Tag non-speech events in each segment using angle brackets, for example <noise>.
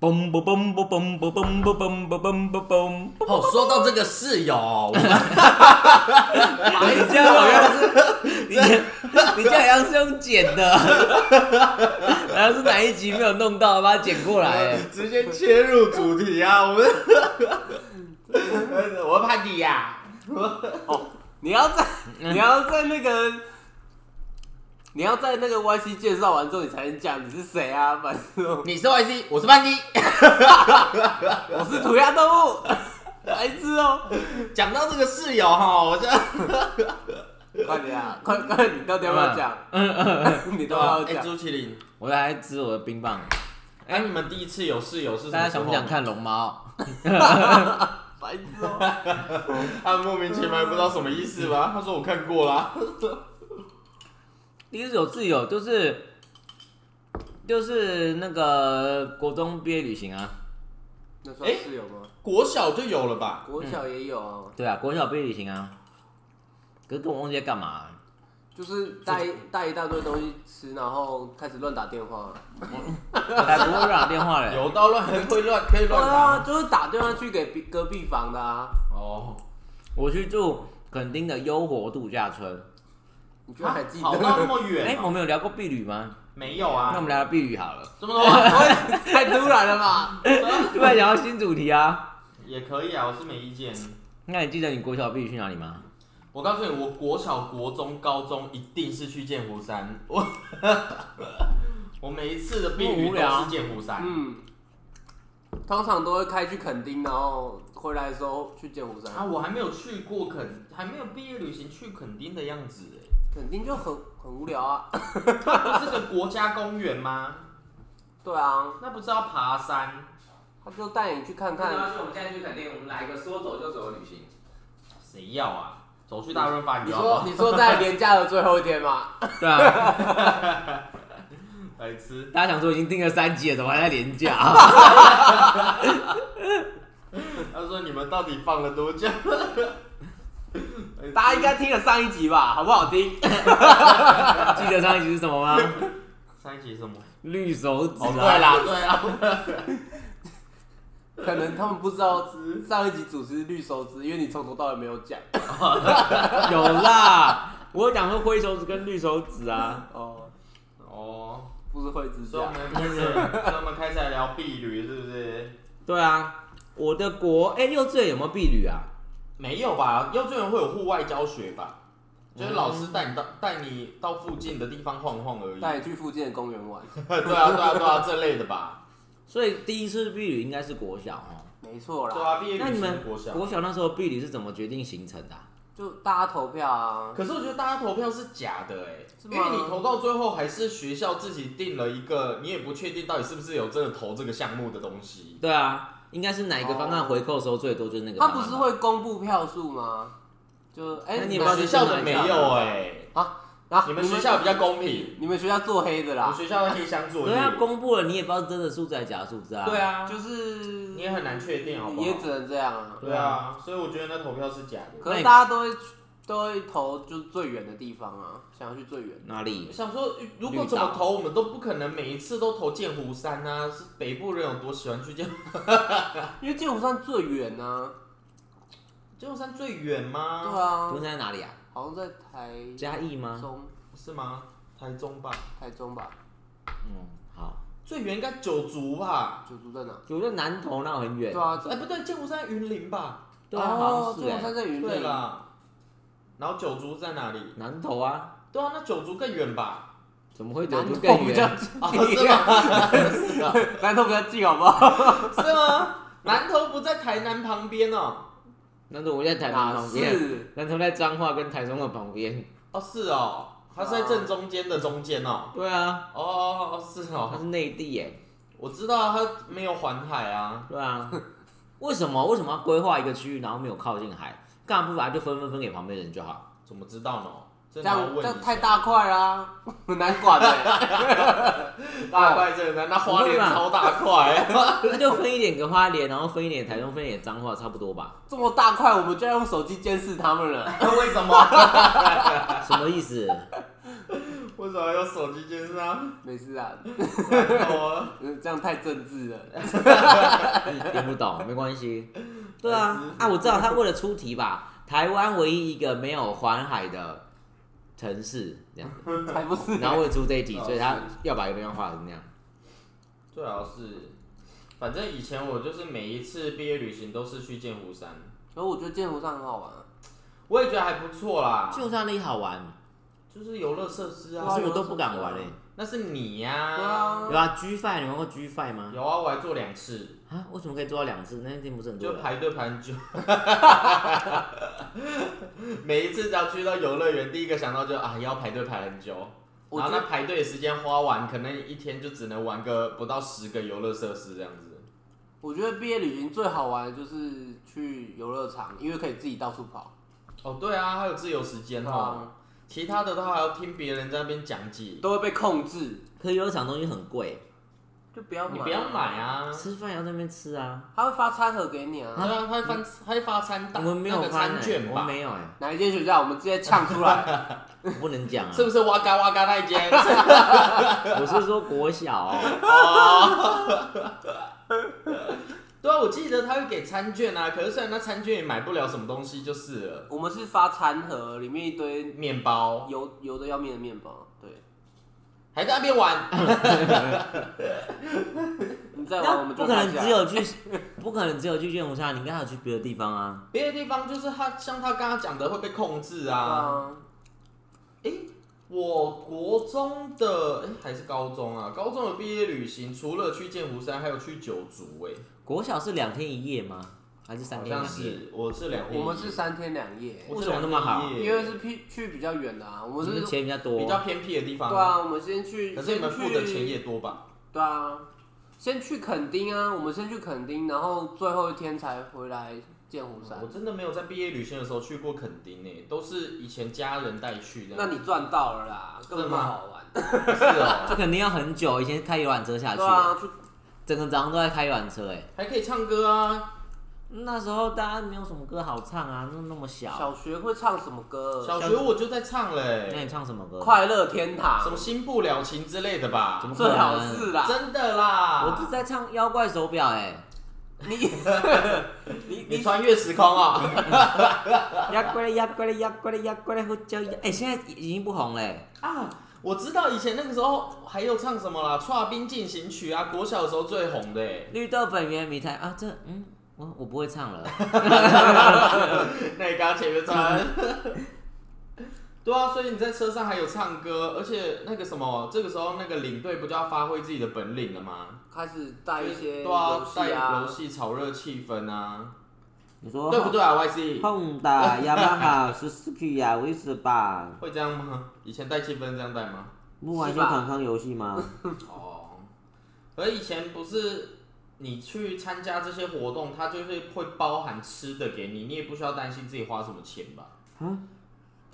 嘣嘣嘣嘣嘣嘣嘣嘣嘣嘣嘣嘣嘣。哦，说到这个室友，我们你这样好像是你你这样好像是用剪的，好像是哪一集没有弄到，把它剪过来。直接切入主题啊！我们，我潘迪呀，哦你要在你要在那个你要在那个 YC 介绍完之后，你才能讲你是谁啊？反正你是 YC，我是潘迪。<laughs> 我是涂鸦动物，白痴哦！讲到这个室友哈，我就快点啊，快快，你到底要不要讲？你都要哎，讲。朱麒麟，我来吃我的冰棒，哎，你们第一次有室友是什么大家想不候想看龙猫？<laughs> 白痴哦！<laughs> 他莫名其妙不知道什么意思吧？他说我看过啦。第一次有室友就是就是那个国中毕业旅行啊，那算室友吗？国小就有了吧？国小也有啊，对啊，国小毕业旅行啊。可是跟我忘记在干嘛、就是带一带一大堆东西吃，然后开始乱打电话。才不会乱打电话嘞。有到乱会乱可以对乱啊，打。就是打电话去给隔隔壁房的啊。哦，我去住垦丁的优活度假村。你居然还记跑到那得？么哎、远哦？我们有聊过避旅吗？没有啊。那我们聊聊避旅好了。这么多啊 <laughs> 太突然了吧？<laughs> 突然想到新主题啊。也可以啊，我是没意见。那你记得你国小避旅去哪里吗？我告诉你，我国小、国中、高中一定是去剑湖山。我 <laughs> 我每一次的避旅都是剑湖山。嗯，通常都会开去垦丁，然后回来的时候去剑湖山啊，我还没有去过垦，还没有毕业旅行去垦丁的样子哎。垦丁就很很无聊啊。它不是个国家公园吗？<laughs> 对啊，那不是要爬山？他就带你去看看。我们现在去垦丁，我们来一个说走就走的旅行。谁要啊？走去大润发你？说你说在年假的最后一天嘛？<laughs> 对啊，<laughs> 来吃。大家想说已经订了三集了，怎么还在廉价？他说你们到底放了多久？大家应该听了上一集吧？好不好听？<laughs> 记得上一集是什么吗？上一集是什么？绿手指哦，啊。对啦，对啦。<laughs> 可能他们不知道上一集主持是绿手指，因为你从头到尾没有讲。<laughs> 有啦，我有讲说灰手指跟绿手指啊。哦，哦，不是灰指所以我甲。们开始，所以我们开始来聊碧旅，是不是？对啊，我的国哎、幼稚园有没有碧旅啊？没有吧？幼稚园会有户外教学吧？就是老嗯师带你到带你到附近的地方晃晃而已。带你去附近的公园玩。<laughs> 对啊，对啊，对啊，这类的吧？所以第一次避旅应该是国小哦。没错啦，对啊，毕业旅那你们国小。国小那时候避旅是怎么决定行程的啊、就大家投票啊。可是我觉得大家投票是假的哎、因为你投到最后还是学校自己定了一个，你也不确定到底是不是有真的投这个项目的东西。对啊，应该是哪一个方案回扣收最多就是那个方案吧。他不是会公布票数吗？就哎，那你也不知道学校的没有哎、啊，你们学校比较公平，你们学校做黑的啦我啦，学校的黑箱作业。对啊，公布了你也不知道真的数字还是假数字啊。对啊，就是你也很难确定好不好？也只能这样啊。对啊，所以我觉得那投票是假的。可是大家都会都会投就是最远的地方啊，想要去最远。哪里我？想说，如果怎么投，我们都不可能每一次都投剑湖山啊。是北部人有多喜欢去剑 <laughs> 因为剑湖山最远呢、剑湖山最远吗？对啊剑湖山在哪里啊？好像在台嘉义吗？中、是吗？台中吧，台中吧，嗯，好。最远应该九族吧？九族在哪？我在南投那很远。对啊，哎，不对，剑湖山云林吧？对啊，好哦，像是哎。剑湖山在云林。对啦。然后九族在哪里？南投啊，对啊，那九族更远吧？怎么会九南投族更比较远？啊，是吗？是啊，南投比较近，好不好？是吗？南投不在台南旁边哦。南投不在台南旁边，是？南投在彰化跟台中的旁边。哦，是哦，它是在正中间的中间哦。对啊，哦，是哦它哦，是内地耶。我知道啊它没有环海啊。对啊，为什么为什么要规划一个区域，然后没有靠近海？干嘛不把它就分分分给旁边人就好？怎么知道呢？这样这样太大块啦，很难管的。<laughs> 大块真的难，那花莲超大块。<laughs> 那就分一点给花莲，然后分一点台中，分一点彰化，差不多吧？这么大块，我们就要用手机监视他们了。<laughs> 为什么？什么意思？为什么要手机监视啊？没事啊，然后啊嗯这样太政治了。听不懂没关系。对啊，啊，我知道他为了出题吧，台湾唯一一个没有环海的城市这样子，才不是。然后为了出这一题，哦所以他要把一个地方画成那样。最好是，反正以前我就是每一次毕业旅行都是去剑湖山，然后我觉得剑湖山很好玩啊，我也觉得还不错啦，剑湖山那里好玩，就是游乐设施啊可是，我都不敢玩嘞、那是你呀、对啊。有啊，G Five 你玩过 G Five 吗？有啊，我还做两次，啊，为什么可以做到两次？那一天不是很多人？就排队排很久。<laughs> 每一次只要去到游乐园，第一个想到就啊要排队排很久，我觉得然后那排队的时间花完，可能一天就只能玩个不到十个游乐设施这样子。我觉得毕业旅行最好玩的就是去游乐场，因为可以自己到处跑。哦，对啊，还有自由时间哦。啊，其他的的话还要听别人在那边讲解，都会被控制，可是游乐场东西很贵，就不要买。你不要买。啊。吃饭要在那边吃啊。他会发餐盒给你啊。对啊，他会发他会发餐单，我们没有那个翻、欸，餐券吧？我们没有哎、哪一间学校？我们直接呛出来。<laughs> 我不能讲啊。是不是哇嘎哇嘎那一间？<laughs> 我是说国小、哦，对啊，我记得他会给餐券啊，可是虽然那餐券也买不了什么东西，就是了，我们是发餐盒，里面一堆面包油油的要命的面包。对，还在那边玩，你再玩我们就不可能只有去，不可能只有去剑湖山，你应该还有去别的地方啊。别的地方就是他像他刚刚讲的会被控制对啊。啊，我国中的哎、还是高中啊，高中的毕业旅行除了去剑湖山，还有去九族哎、国小是两天一夜吗？还是三好天两夜？是我是两天一夜，我们是三天两夜，我为什么那么好两天一夜因为是去去比较远的啊。我我们们是，钱比较多，比较偏僻的地方，对啊，我们先去，可是你们先付的钱也多吧？对啊，先去垦丁啊，我们先去垦丁，然后最后一天才回来剑湖山我。真的没有在毕业旅行的时候去过垦丁诶，都是以前家人带去的。那你赚到了啦，根本不真的吗好玩。<laughs> 是哦，<laughs> 这肯定要很久，以前开游览车下去，对啊，去整个早上都在开游览车，哎，还可以唱歌啊！那时候大家没有什么歌好唱啊，那那么小，小学会唱什么歌？小学我就在唱嘞那，你唱什么歌？快乐天堂什么新不了情之类的吧怎？么可最好能？是啦。真的啦！我是在唱妖怪手表，哎，你 <laughs> 你你穿越时空啊！呀 <laughs> 怪嘞呀怪嘞呀怪嘞呀怪嘞呼叫呀，哎，现在已经不红嘞，啊，我知道以前那个时候还有唱什么啦，《跨冰进行曲》啊，国小的时候最红的哎。绿豆粉圆米菜啊，这嗯，我我不会唱了，<laughs> 那你刚刚前面唱。<laughs> 对啊，所以你在车上还有唱歌，而且那个什么，这个时候那个领队不就要发挥自己的本领了吗？开始带一些对啊游，戏带啊游，戏炒热气氛啊，你说对不对啊？YC？Honda、雅马哈、Suzuki 呀、威斯吧，会这样吗？以前带气氛这样带吗？不玩一些是吧康康游戏吗？<laughs> 哦，而以前不是你去参加这些活动，它就是会包含吃的给你，你也不需要担心自己花什么钱吧？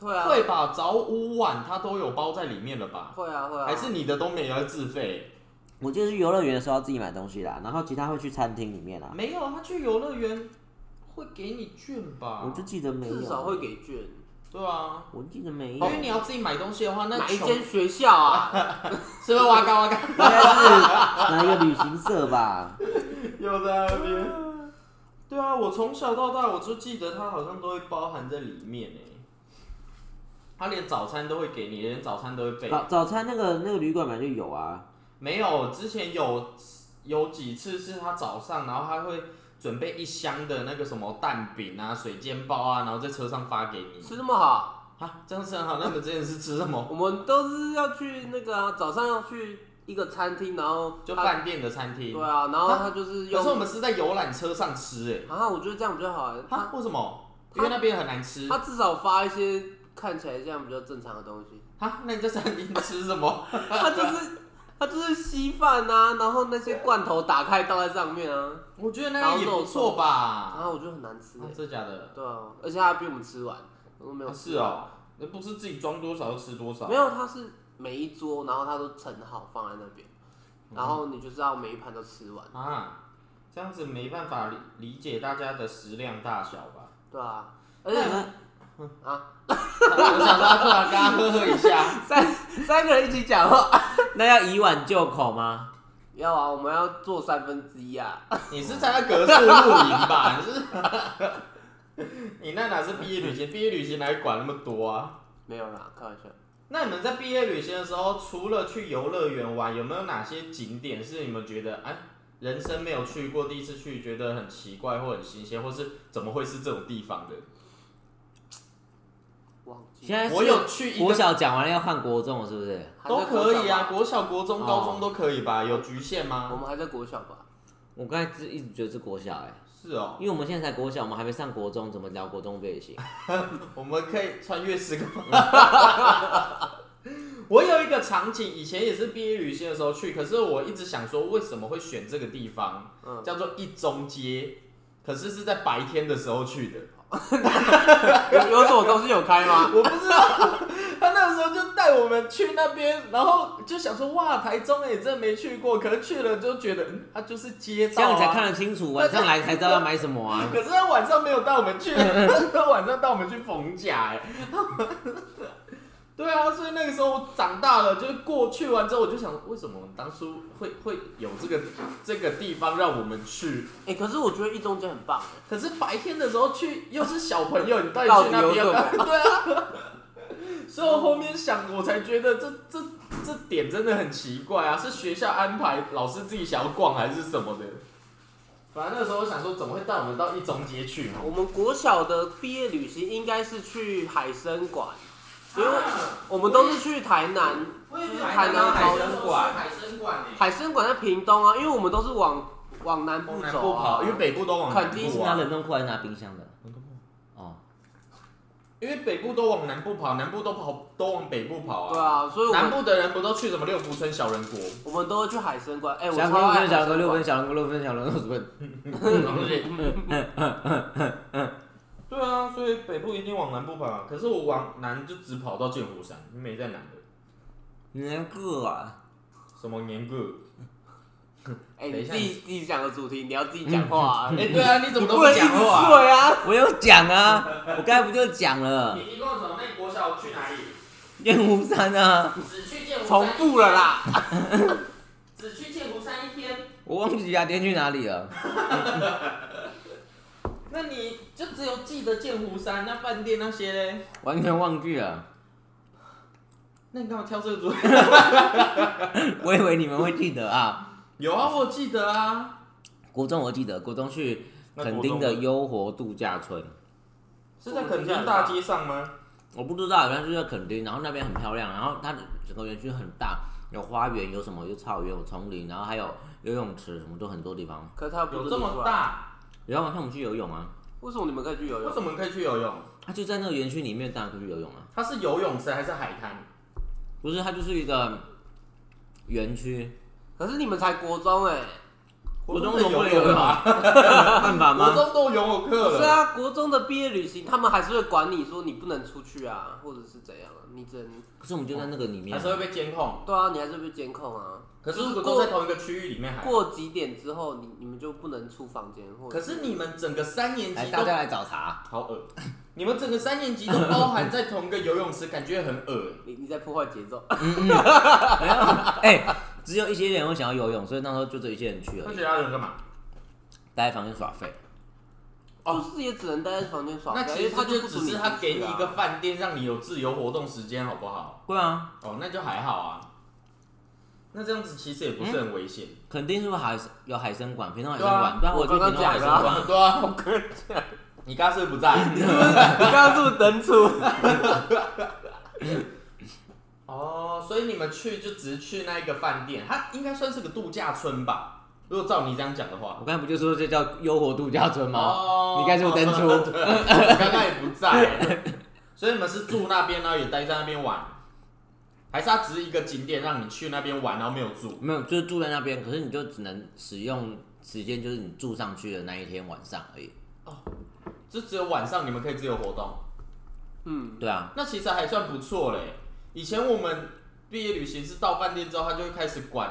会啊，会吧？早午晚它都有包在里面了吧？会啊会啊，还是你的都没有要自费？我记得去游乐园的时候要自己买东西啦，然后其他会去餐厅里面啦。没有，他去游乐园会给你券吧？我就记得没有，至少会给券。对啊，我记得没因有。为你要自己买东西的话，那哪一穷间学校啊？<laughs> 是不是哇嘎哇嘎？<laughs> 应该是哪一个旅行社吧？又在那边。对啊，我从小到大我就记得它好像都会包含在里面诶。他连早餐都会给你，连早餐都会备。早早餐那个那个旅馆本来就有啊。没有，之前有有几次是他早上，然后他会准备一箱的那个什么蛋饼啊、水煎包啊，然后在车上发给你。吃那么好，啊，这样吃很好。那你们之前是吃什么？我们都是要去那个啊，早上要去一个餐厅，然后他就饭店的餐厅。对啊，然后他就是用可是我们是在游览车上吃哎、啊，我觉得这样比较好啊。为什么？因为那边很难吃。他至少发一些看起来这样比较正常的东西。啊，那你在餐厅吃什么？<laughs> 他就是他就是稀饭啊，然后那些罐头打开倒在上面啊，我觉得那样也不错吧然吧。后我觉得很难吃。真的假的？对啊，而且他还比我们吃完，我都没有。是哦，那不是自己装多少就吃多少。没有，他是每一桌，然后他都盛好放在那边，嗯然后你就知道每一盘都吃完，啊，这样子没办法理理解大家的食量大小吧？对啊，而且啊，我想说他突然跟他呵呵一下，<laughs> 三三个人一起讲话。<laughs> 那要以碗就口吗？要啊，我们要做三分之一啊。你是参加格式露营吧？你是，<laughs> 你那哪是毕业旅行？毕业旅行哪里管那么多啊？没有啦，开玩笑。那你们在毕业旅行的时候，除了去游乐园玩，有没有哪些景点是你们觉得哎，人生没有去过，第一次去觉得很奇怪或很新鲜，或是怎么会是这种地方的？忘记现在是我有去国小讲完了要换国中了，是不是？都可以啊，国国小、国中、哦高中都可以吧？有局限吗，我吗？们还在国小吧？我刚才一直觉得是国小哎、是哦，因为我们现在才国小，我们还没上国中，怎么聊国中背景？<laughs> 我们可以穿越时空。<laughs> 我有一个场景，以前也是毕业旅行的时候去，可是我一直想说，为什么会选这个地方？嗯，叫做一中街，可是是在白天的时候去的。<laughs> 有有什么东西有开吗？我不知道，他那个时候就带我们去那边，然后就想说，哇，台中哎，真的没去过，可是去了就觉得，嗯，它就是街道、啊，这样你才看得清楚，晚上来才知道要买什么啊。可是他晚上没有带我们去，他晚上带我们去逢甲哎。对啊，所以那个时候我长大了，就是过去完之后，我就想，为什么当初会会有这个这个地方让我们去？哎、可是我觉得一中街很棒哎。可是白天的时候去又是小朋友，你到底去那边要干嘛？<laughs> 对啊。所以我后面想，我才觉得这这这点真的很奇怪啊！是学校安排，老师自己想要逛还是什么的？反正那时候我想说，怎么会带我们到一中街去嘛？我们国小的毕业旅行应该是去海参馆，因为我们都是去台南，就是台南海高参馆，海参馆欸海参馆在屏东啊，因为我们都是往往南部走因为北部都往南肯定是拿冷冻库还是拿冰箱的？哦，因为北部都往南部跑，南部都跑都往北部跑啊对啊。啊，所以我们南部的人不都去什么六福村小人国？我们都会去海参馆。哎、我小超爱分小分六分。小分六分小分六十分。对啊，所以北部一定往南部跑啊。可是我往南就只跑到剑湖山，没在南的。年个啊，什么年个？哎、<laughs> 等一下你自己自己讲的主题，你要自己讲话、<laughs> 啊。哎、对啊，你怎么都不讲话、睡啊！我有讲啊，我刚才不就讲了？你一共从那国小去哪里？剑湖山啊，只去剑湖山重复了啦。<laughs> 只去剑湖山一天，我忘记雅天去哪里了。那你就只有记得剑湖山那饭店那些嘞？完全忘记了。那你干嘛挑这个主题？<laughs> 我以为你们会记得啊。有啊，我记得啊。国中我记得，国中去垦丁的优活度假村，是在垦丁大街上吗？我不知道，反正就在垦丁，然后那边很漂亮，然后它整个园区很大，有花园，有什么有草原，有丛林，然后还有游泳池，什么都很多地方。可是他不有这么？大？然后晚上我们去游泳啊，为什么你们可以去游泳？为什么可以去游泳？它就在那个园区里面，当然可以去游泳啊。它是游泳池还是海滩？不是，它就是一个园区，可是你们才国中哎、国中的怎么不能游泳啊？<laughs> 办法吗？国中都游泳课了。是啊，国中的毕业旅行，他们还是会管你说你不能出去啊，或者是怎样啊，你只能可是我们就在那个里面啊、还是会被监控。对啊，你还是被监控啊。可是如果都在同一个区域里面过几点之后，你你们就不能出房间，或者可是你们整个三年来，级都大家来找茬。好恶，你们整个三年级都包含在同一个游泳池，感觉很恶。<laughs> 你你在破坏节奏。没有，<laughs> 哎、只有一些人会想要游泳，所以那时候就这一些人去而已，那其他人干嘛？待在房间耍废。哦就是也只能待在房间耍废，那其实为他就只准是他给你啊一个饭店，让你有自由活动时间，好不好？对啊，哦，那就还好啊。那这样子其实也不是很危险。肯定是不是海有海参馆，平东海参馆，对啊，我去刚刚屏东海参讲的啊馆。对啊，我跟你 <laughs> 讲，你刚刚是不是不在？<laughs> 你刚刚是不是登出？<laughs> 哦，所以你们去就只是去那一个饭店，它应该算是个度假村吧？如果照你这样讲的话。我刚才不就说这叫优活度假村吗？哦你刚才是不是登出 <laughs> 对我刚刚也不在，所以你们是住那边，然后也待在那边玩，还是它只是一个景点让你去那边玩，然后没有住？没有，就是住在那边，可是你就只能使用时间，就是你住上去的那一天晚上而已。就只有晚上你们可以自由活动，嗯，对啊，那其实还算不错嘞。以前我们毕业旅行是到饭店之后，他就会开始管，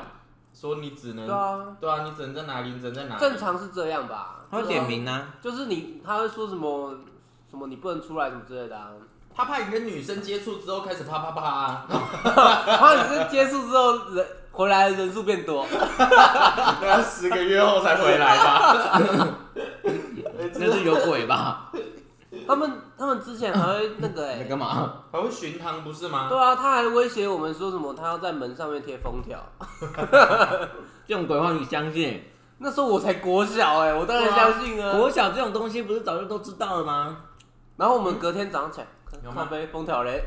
说你只能对啊，对啊，你只能在哪里，你只能在哪里。正常是这样吧？他会点名啊，就是你，他会说什么什么你不能出来什么之类的啊。他怕你跟女生接触之后开始啪啪啪啊，然后你是接触之后人回来的人数变多，<laughs> 那要十个月后才回来吧？<laughs> 那是有鬼吧？<laughs> 他们他们之前还会 <laughs> 那个哎、你干嘛？还会巡堂不是吗？对啊，他还威胁我们说什么他要在门上面贴封条。<laughs> 这种鬼话你相信？那时候我才国小哎、我当然相信啊。国小这种东西不是早就都知道了吗？然后我们隔天早上起来，有吗看杯封条嘞，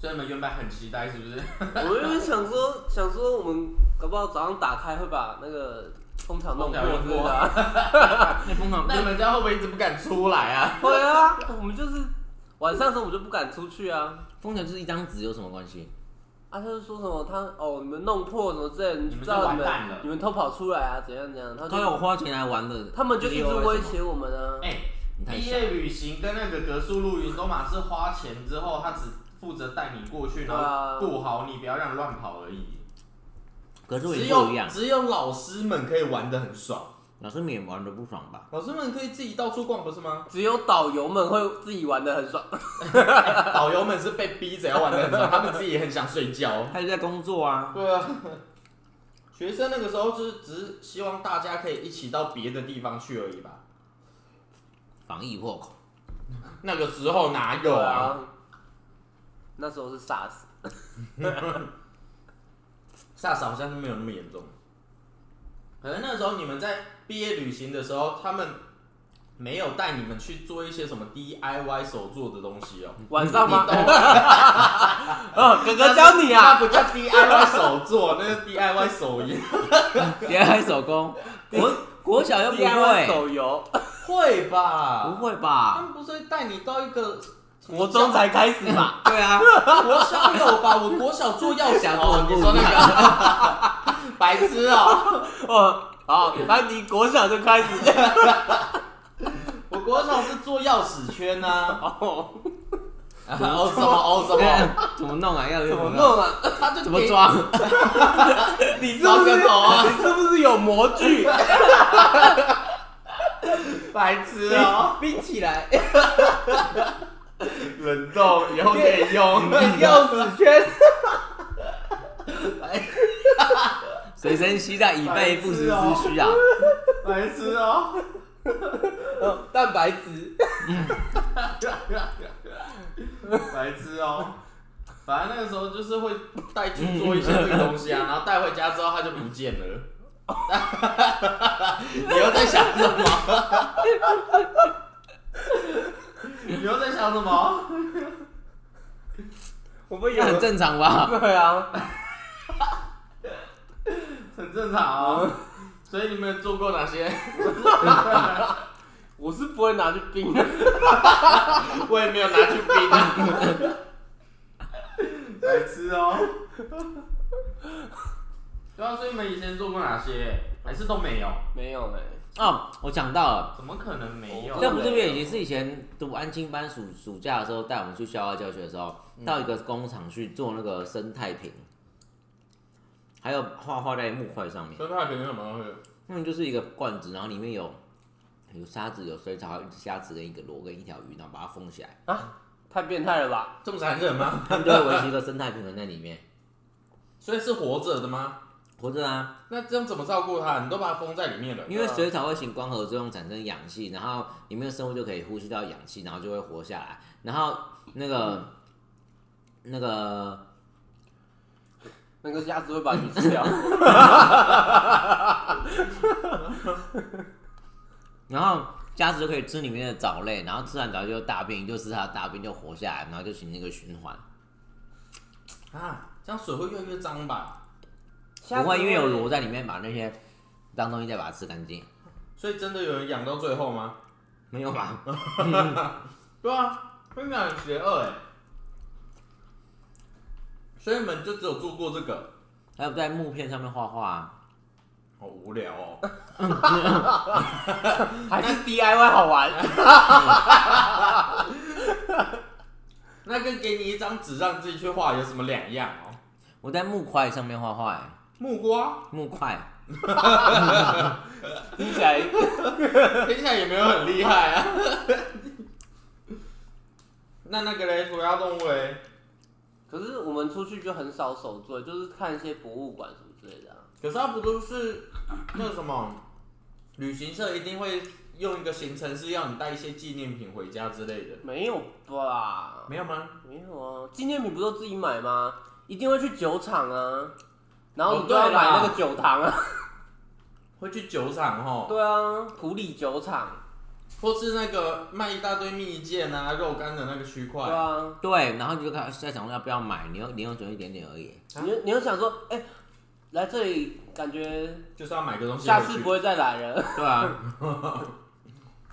所以你们原本很期待是不是？我原本想说想说我们搞不好早上打开会把那个封条弄破啊。<laughs> 那疯狂那你们家会不会一直不敢出来啊？会啊，我们就是晚上的时候我们就不敢出去啊。疯条就是一张纸，有什么关系？啊，他就说什么他哦，你们弄破什么之类的，你知道你们就完蛋了你们偷跑出来啊，怎样怎样，他就他有花钱来玩的，他们就一直威胁我们啊。哎、你太小毕业旅行跟那个格数露营都嘛是花钱之后，他只负责带你过去，然后顾好你，不要让你乱跑而已。可是只也不一样有，只有老师们可以玩的很爽，老师们也玩的不爽吧？老师们可以自己到处逛，不是吗？只有导游们会自己玩的很爽，<laughs> 导游们是被逼着要玩的很爽，<laughs> 他们自己也很想睡觉。他就在工作啊，对啊，学生那个时候就是只是希望大家可以一起到别的地方去而已吧。防疫破口。那个时候哪有啊？啊。那时候是 SARS，<laughs> SARS 好像是没有那么严重，可能那时候你们在毕业旅行的时候，他们没有带你们去做一些什么 DIY 手做的东西哦、晚上吗？你懂 <laughs> 哦，哥哥教你啊。那不叫 DIY 手做，那是 DIY 手艺。DIY 手工，<laughs> 国国小又不会，手游，<laughs> 会吧？不会吧他吧？们不是会带你到一个国中才开始吧？<laughs> 对啊，国小有吧？我国小做钥匙哦，你说那个 <laughs> 白痴哦、<laughs> 哦，好，那你国小就开始。我国小是做钥匙圈呐、啊。哦，哦什么哦什么？怎么弄啊？要怎怎么弄啊？他就怎么装？你是不是你是不是有模具？白痴哦、冰起来，<laughs> 冷冻以后可以用。钥匙圈。随身携带以备不时之需啊！白痴哦、哦蛋白质。白痴哦、反正那个时候就是会带去做一些这个东西啊，然后带回家之后它就不见了。<laughs> 你又在想什么？你又在想什么？我们有那很正常吧？<laughs> 对啊，很正常啊。所以你们有做过哪些？<laughs> 我是不会拿去冰的。<laughs> 我也没有拿去冰啊。白痴哦、对啊，所以你们以前做过哪些？还是都没有？没有嘞，哦，我讲到了，怎么可能没有？那不是也是以前读安亲班暑暑假的时候带我们去校外教学的时候，到一个工厂去做那个生态瓶，还有画画在木块上面。生态瓶是什么东西？嗯，就是一个罐子，然后里面有有沙子、有水草、有一只虾子跟一个螺跟一条鱼，然后把它封起来，啊太变态了吧？这么残忍吗？<laughs> 他们就会维持一个生态平衡在里面。所以是活着的吗？活着啊，那这样怎么照顾它？你都把它封在里面了。因为水草会行光合作用产生氧气，然后里面的生物就可以呼吸到氧气，然后就会活下来。然后那个那个那个鸭子会把鱼吃掉。<laughs> 然后鸭子就可以吃里面的藻类，然后吃完藻就大便，就是它的大便就活下来，然后就形成一个循环。啊，这样水会越来越脏吧？不会因为有螺在里面把那些脏东西再把它吃干净，所以真的有人养到最后吗？没有吧？<laughs> 对啊，真的很邪恶哎。所以你们就只有做过这个，还有在木片上面画画、啊，好无聊哦。<laughs> 还是 DIY 好玩。<laughs> 那跟给你一张纸让自己去画有什么两样哦？我在木块上面画画、欸，木瓜，木块，<laughs> 听起来听起来也没有很厉害啊。<laughs> 那那个嘞，涂鸦动物嘞？可是我们出去就很少手作，就是看一些博物馆什么之类的、啊。可是它不都是那个什么 <coughs> 旅行社一定会用一个行程是要你带一些纪念品回家之类的？没有吧？没有吗？没有啊，纪念品不都自己买吗？一定会去酒厂啊，然后哦你就要买那个酒糖啊。<laughs> 会去酒厂吼，对啊，普里酒厂。或是那个卖一大堆蜜饯啊、肉干的那个区块对。啊，对，然后你就开始在想说要不要买，你又你又只有一点点而已。啊你你又想说，哎、来这里感觉就是要买个东西下次不。会再来了。对啊，<laughs>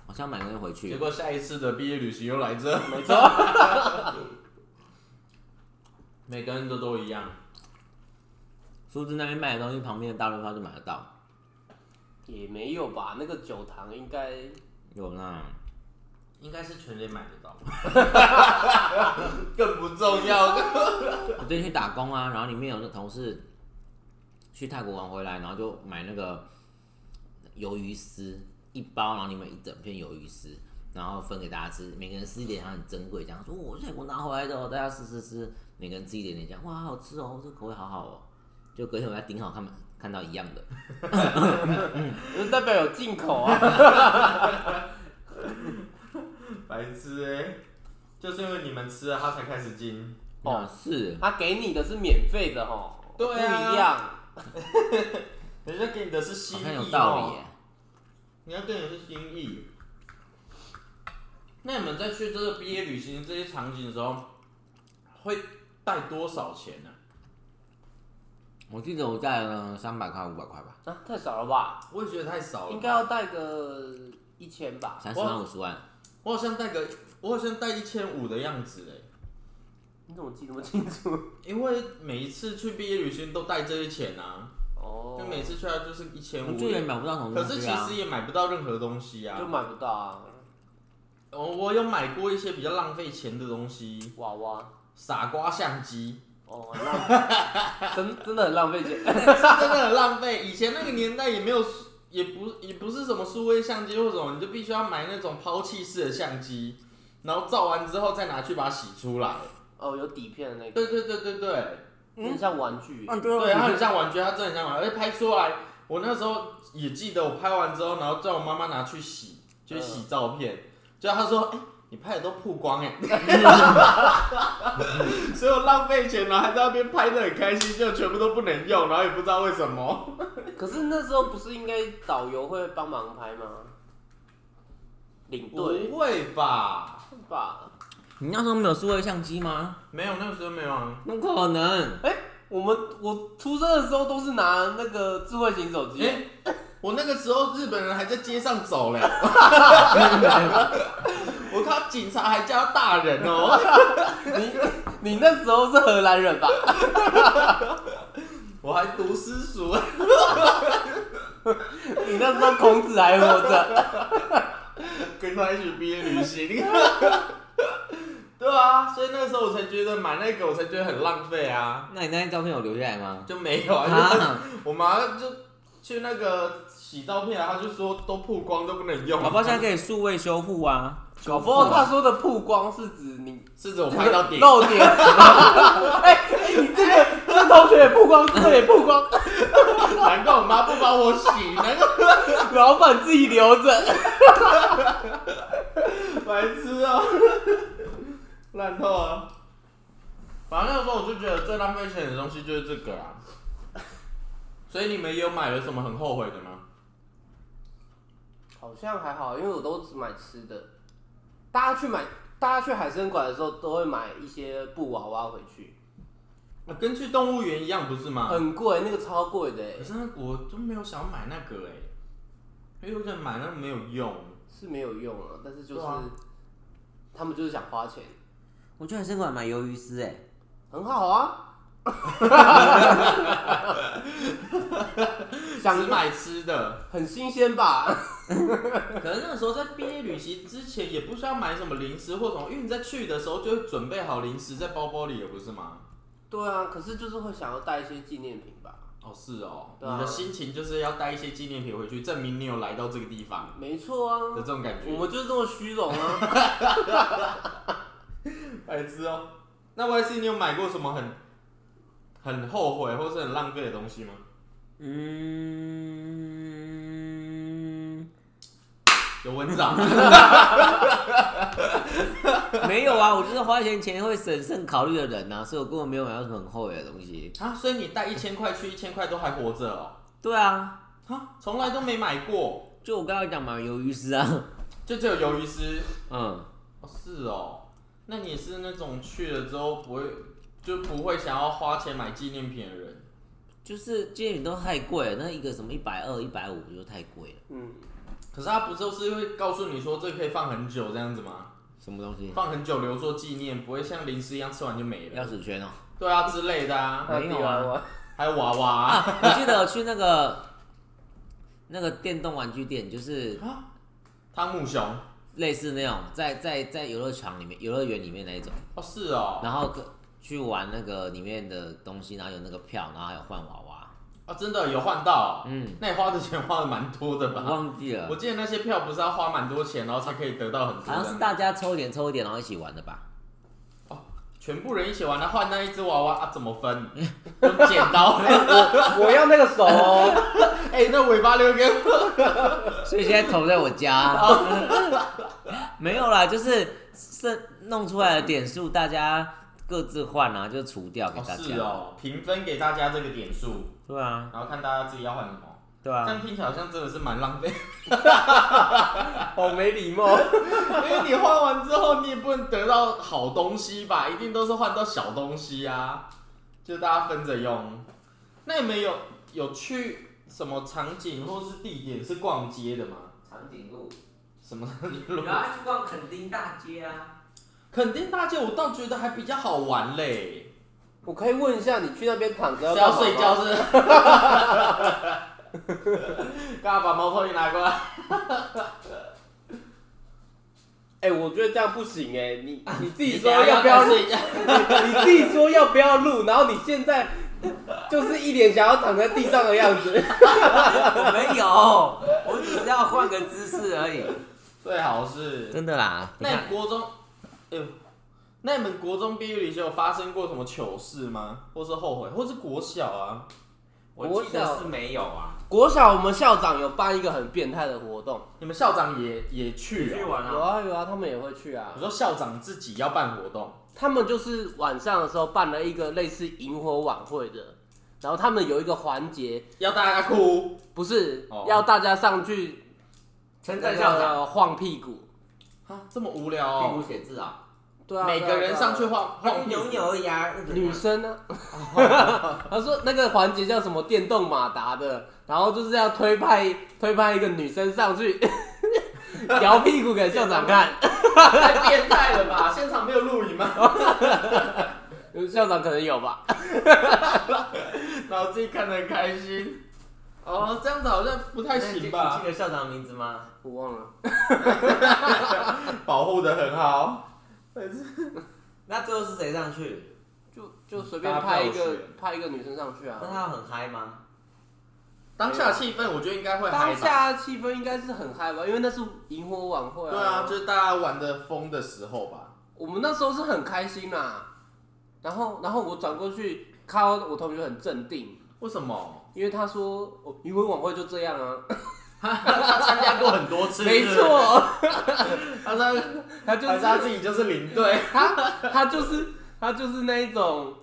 好像买个就回去结。果下一次的毕业旅行又来这，没错，<laughs> 每个人都都一样。苏芝那边卖的东西，旁边的大润发就买得到。也没有吧？那个酒糖应该有啦，应该是全联买得到，<laughs> 更不重要。<laughs> 我最近去打工啊，然后里面有个同事去泰国玩回来，然后就买那个鱿鱼丝一包，然后里面一整片鱿鱼丝，然后分给大家吃，每个人吃一点，它很珍贵，这样说我是泰国拿回来的哦，大家吃吃吃，每个人吃一点点，这样哇，好好吃哦，这个口味好好哦。就隔天我在顶好看看到一样的，就代表有进口啊。<laughs> 白痴哎、就是因为你们吃了，他才开始进。哦哦，是，他给你的是免费的吼，对啊不一样。<laughs> 人家给你的是心意好像有道理哦耶。你要给你的是心意。那你们在去这个毕业旅行这些场景的时候，会带多少钱呢、我记得我带了三百块、五百块吧，啊，太少了吧？我也觉得太少了。应该要带个一千吧。三十万、五十万。我好像带个，我好像带一千五的样子哎，你怎么记那么清楚？因为每一次去毕业旅行都带这些钱啊，哦，就每次去啊就是一千五就也买不到什么可是其实。也买不到任何东西啊就。买不到啊。我我有买过一些比较浪费钱的东西，娃娃。傻瓜相机，哦，很浪 <laughs> 真真的很浪费钱。是 <laughs> 真的很浪费。以前那个年代也没有，也不也不是什么数位相机或什么，你就必须要买那种抛弃式的相机，然后照完之后再拿去把它洗出来。哦，有底片的那个，对对对对对，很像玩具。嗯，对，它很像玩具，它真的很像玩具，而且拍出来，我那时候也记得，我拍完之后，然后叫我妈妈拿去洗，去洗照片，就她说，哎、你拍的都曝光哎，<laughs> <laughs> 所以我浪费钱了，还在那边拍的很开心，就全部都不能用，然后也不知道为什么。<laughs> 可是那时候不是应该导游会帮忙拍吗？领队不会吧？吧？你那时候没有数位相机吗？没有，那个时候没有啊。那可能。哎我们我出生的时候都是拿那个智慧型手机。哎、我那个时候日本人还在街上走嘞，<laughs> 我靠，警察还叫他大人哦、你你那时候是荷兰人吧？我还读私塾。你那时候孔子还活着。跟他一起毕业旅行。对啊，所以那个时候我才觉得买那个，我才觉得很浪费啊，那你那些照片有留下来吗？就没有啊，我妈就去那个洗照片啊，他就说都曝光都不能用。宝宝现在可以数位修复啊。搞不好他说的曝光是指你是指我拍到点，露点。<laughs> 哎、哎你这个这同学也曝光，这个也曝光，难怪我妈不帮我洗，难怪老板自己留着。<laughs> 白痴啊、烂透了。反正那个时候我就觉得最浪费钱的东西就是这个啊。所以你们也有买了什么很后悔的吗？好像还好，因为我都只买吃的。大家去买，大家去海参馆的时候都会买一些布娃娃回去，啊跟去动物园一样不是吗？很贵，那个超贵的欸可是那我都没有想要买那个哎、因为我觉得买那个没有用。是没有用啊，但是就是、对啊他们就是想花钱，我去海参馆买鱿鱼丝，哎，很好啊。<laughs> 想只买吃的，很新鲜吧？<laughs> 可能那个时候在毕业旅行之前也不需要买什么零食或什么，因为你在去的时候就会准备好零食在包包里了，不是吗？对啊，可是就是会想要带一些纪念品吧。哦，是哦，对啊你的心情就是要带一些纪念品回去，证明你有来到这个地方没错啊的，这种感觉。我们就是这么虚荣啊。<laughs> 白痴哦。那 Y C 你有买过什么很很后悔或是很浪费的东西吗？嗯，有蚊子啊？<laughs> 没有啊，我就是花钱前会审慎考虑的人呐、所以我根本没有买到什么很后悔的东西。啊，所以你带一千块去，一千块都还活着哦？对啊，啊，从来都没买过，就我刚刚讲嘛，鱿鱼丝啊，<laughs> 就只有鱿鱼丝。嗯，哦，是哦。那你是那种去了之后不会就不会想要花钱买纪念品的人？就是纪念品都太贵了，那一个什么一百二、一百五就太贵了。嗯，可是他不就是会告诉你说这可以放很久这样子吗？什么东西？放很久留作纪念，不会像零食一样吃完就没了。钥匙圈哦、对啊之类的啊，没有娃娃还有娃娃啊。啊，我记得我去那个那个电动玩具店，就是汤姆熊类似那种在在在游乐场里面、游乐园里面那一种，哦是哦，然后个去玩那个里面的东西，然后有那个票，然后还有换娃娃。啊真的有换到哦、嗯，那你花的钱花的蛮多的我吧？忘记了我，记得那些票不是要花蛮多钱，然后才可以得到很多好像是大家抽一点抽一点，然后一起玩的吧？哦全部人一起玩，那换那一只娃娃啊怎么分？<laughs> 用剪刀，我我要那个手哦。<laughs> 哎、那尾巴留给我。<laughs> 所以现在投在我家。没有啦，就是是弄出来的点数，大家各自换啊，就除掉给哦大家。是哦，评分给大家这个点数，对啊，然后看大家自己要换什么。这对啊，样听起来好像真的是蛮浪费，<laughs> 好没礼貌。<laughs> 因为你换完之后，你也不能得到好东西吧，一定都是换到小东西啊，就大家分着用。那你们有有去什么场景或是地点是逛街的吗？长颈鹿，什么然后，去逛垦丁大街啊。垦丁大街，我倒觉得还比较好玩嘞。我可以问一下，你去那边躺着是要干嘛吗睡觉是？<laughs> 刚刚把猫头鹰拿过来。哎、我觉得这样不行哎、你你自己说要不要录？睡觉？<laughs> 你自己说要不要录，然后你现在就是一脸想要躺在地上的样子。我没有，我只是要换个姿势而已。最好是。真的啦，你那看你国中，那你们国中毕业旅行有发生过什么糗事吗？或是后悔，或是国小啊？我记得是没有啊。国小我们校长有办一个很变态的活动，你们校长也也去啊？玩啊有？啊有啊，他们也会去啊我。说校长自己要办活动，他们就是晚上的时候办了一个类似萤火晚会的，然后他们有一个环节，要大家哭，不是、哦要大家上去称赞校长晃屁股，啊，这么无聊哦。写字啊，对啊，每个人上去晃晃屁股扭而已啊。女生呢？<laughs> <laughs> 他说那个环节叫什么电动马达的，然后就是要推派推派一个女生上去 <laughs> 摇屁股给校长看，太变态了吧？现场没有录影吗？校长可能有吧。然后自己看得很开心。哦，这样子好像不太行吧？记得校长名字吗？我忘了，保护的很好。<laughs> 那最后是谁上去？就就随便派一个派一个女生上去啊。那他很嗨吗？当下气氛，我觉得应该会嗨当吧。下气氛应该是很嗨吧，因为那是萤火晚会啊。对啊，就是大家玩的疯的时候吧。我们那时候是很开心啦。然后然后我转过去看到我同学很镇定，为什么？因为他说哦萤火晚会就这样啊。他他参加过很多次，没错，<laughs> 他说他就还是他自己就是领队。他他就是他就是那一种，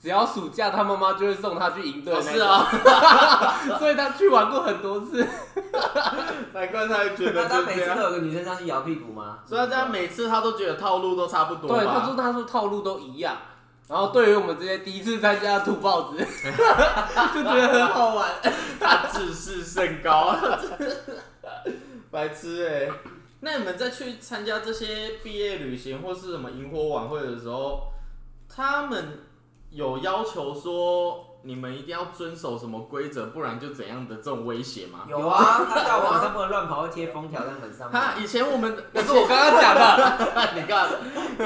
只要暑假他妈妈就会送他去营队哦，是啊，<laughs> 所以他去玩过很多次。难怪他觉得那他。每次都有个女生上去摇屁股吗？所以他这样每次他都觉得套路都差不多。对，他说他说套路都一样。然后对于我们这些第一次参加的土包子，<laughs> 就觉得很好玩。他自视甚高，<laughs> 白痴哎、那你们在去参加这些毕业旅行或是什么萤火晚会的时候，他们有要求说你们一定要遵守什么规则，不然就怎样的这种威胁吗？有啊，他叫我晚上不能乱跑，会贴封条在门上面。他以前我们可是我刚刚讲的，你看，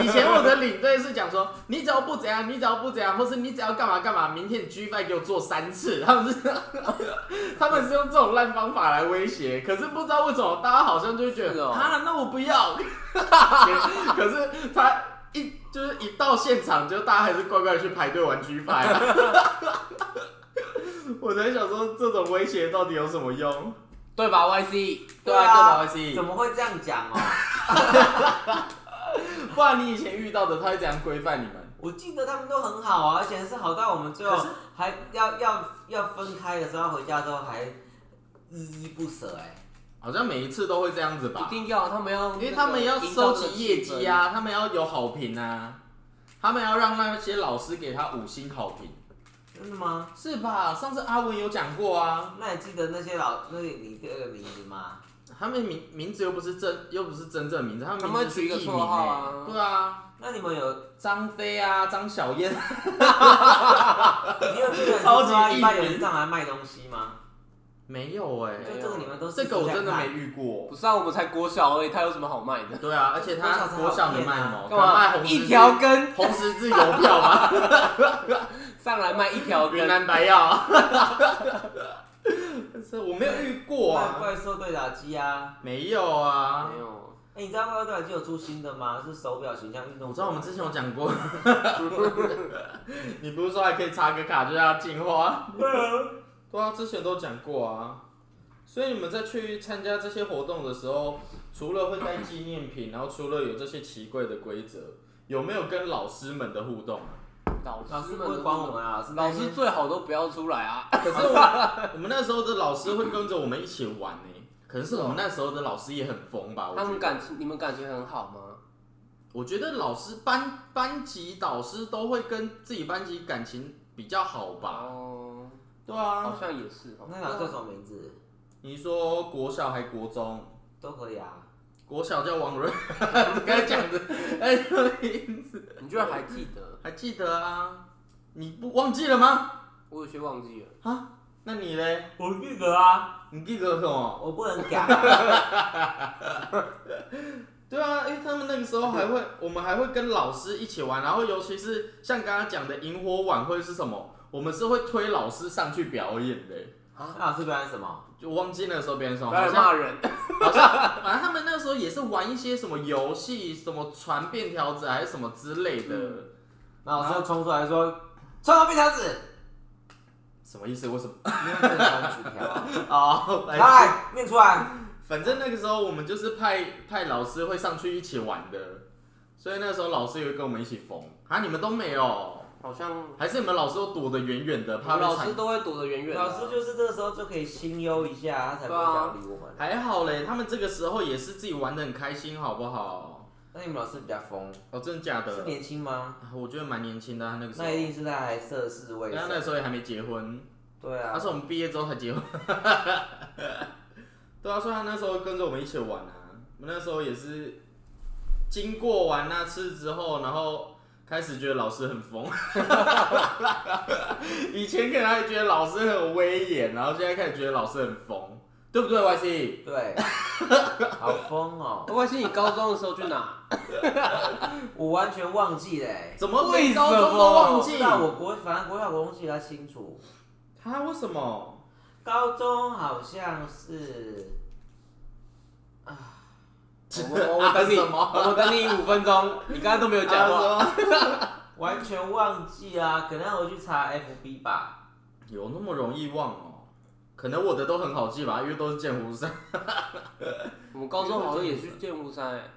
以前我的领队是讲说，你只要不怎样，你只要不怎样，或是你只要干嘛干嘛，明天你 G five 给我做三次，他们是他们是用这种烂方法来威胁，可是不知道为什么大家好像就会觉得，哦啊，那我不要，可是他一就是一到现场，就大家还是乖乖地去排队玩 G five，<laughs> 我在想说，这种威胁到底有什么用？对吧？YC，对啊，对吧啊，？YC，怎么会这样讲哦？<laughs> 不然你以前遇到的，他会怎样规范你们？我记得他们都很好啊，而且是好到我们最后还要要要分开的时候，回家之后还依依不舍哎、好像每一次都会这样子吧一？定要，他们要，因为他们要收集业绩啊，他们要有好评啊，他们要让那些老师给他五星好评，真的吗？是吧？上次阿文有讲过啊，那你记得那些老那你你这个名字吗？他们名名字又不是真，又不是真正名字，他们他们名字是取一个绰号啊欸对啊，那你们有张飞啊，张小燕，<laughs> 你有记得超级一般有艺名人上来卖东西吗？没有哎、就这个你们都这个我真的没遇过不。是啊，我们才国小而已，他有什么好卖的？对啊，而且他国国小能卖什么？干嘛卖红十字一条根红十字邮票吗？<laughs> 上来卖一条云根，南白药。是我没有遇过看？啊，怪兽对打机啊！没有啊没。有，哎、你知道怪兽对打机有出新的吗？是手表形象运动。我知道我们之前有讲过，<laughs> 你不是说还可以插个卡就要进化？<laughs> 对啊，之前都讲过啊。所以你们在去参加这些活动的时候，除了会带纪念品，然后除了有这些奇怪的规则，有没有跟老师们的互动啊？老老师不会师们都管我们啊，老师最好都不要出来啊！可是我我们那时候的老师会跟着我们一起玩呢、可是我们那时候的老师也很疯吧？他们感情，你们感情很好吗？我觉得老师班班级导师都会跟自己班级感情比较好吧？哦，对啊好啊，像也是哦。那老师叫什么名字？你说国小还国中？都可以啊。国小叫王瑞，<laughs> 刚才讲的，<laughs> 哎，名字你居然还记得？还记得啊？你不忘记了吗？我有些忘记了啊。那你嘞？我记得啊，你记得什么？我不能讲。<laughs> 对啊，因为他们那个时候还会，我们还会跟老师一起玩，然后尤其是像刚刚讲的萤火晚会是什么，我们是会推老师上去表演的，那老师表演什么？就忘记那个时候别人什么，不要好像骂人，<laughs> 好像反正他们那个时候也是玩一些什么游戏，什么传便条纸还是什么之类的，那老师就冲出来说：“传我便条纸，什么意思？为什么？<laughs> 因为不能传纸条啊。<laughs> 哦，来来，念出来。反正那个时候我们就是派派老师会上去一起玩的，所以那时候老师也会跟我们一起疯啊，你们都没有，好像还是你们老师都躲得远远的，怕被老师都会躲得远远的啊。老师就是这个时候就可以心忧一下，他才不会想理我们。还好嘞，他们这个时候也是自己玩的很开心，好不好？那你们老师比较疯，哦，真的假的？是年轻吗？啊我觉得蛮年轻的、啊，那个时候。那一定是他还涉世未他那深。时候也还没结婚，对啊他，是我们毕业之后才结婚。<laughs> 对啊，所以他那时候跟着我们一起玩啊。我们那时候也是经过完那次之后，然后开始觉得老师很疯。<laughs> 以前可能还觉得老师很有威严，然后现在开始觉得老师很疯，对不对？Y C？对，<laughs> 好疯哦！没关系，你高中的时候去哪？<laughs> 我完全忘记嘞。怎么为连高中都忘记？我我国，反正国小国中记得清楚。他为什么？高中好像是我等你，<laughs> 我们等你五分钟。你刚才都没有讲话。啊什么 <laughs> 完全忘记啊，可能要回去查 FB 吧。有那么容易忘哦？可能我的都很好记吧，因为都是剑湖山。<laughs> 我们高中好像也去剑湖山欸。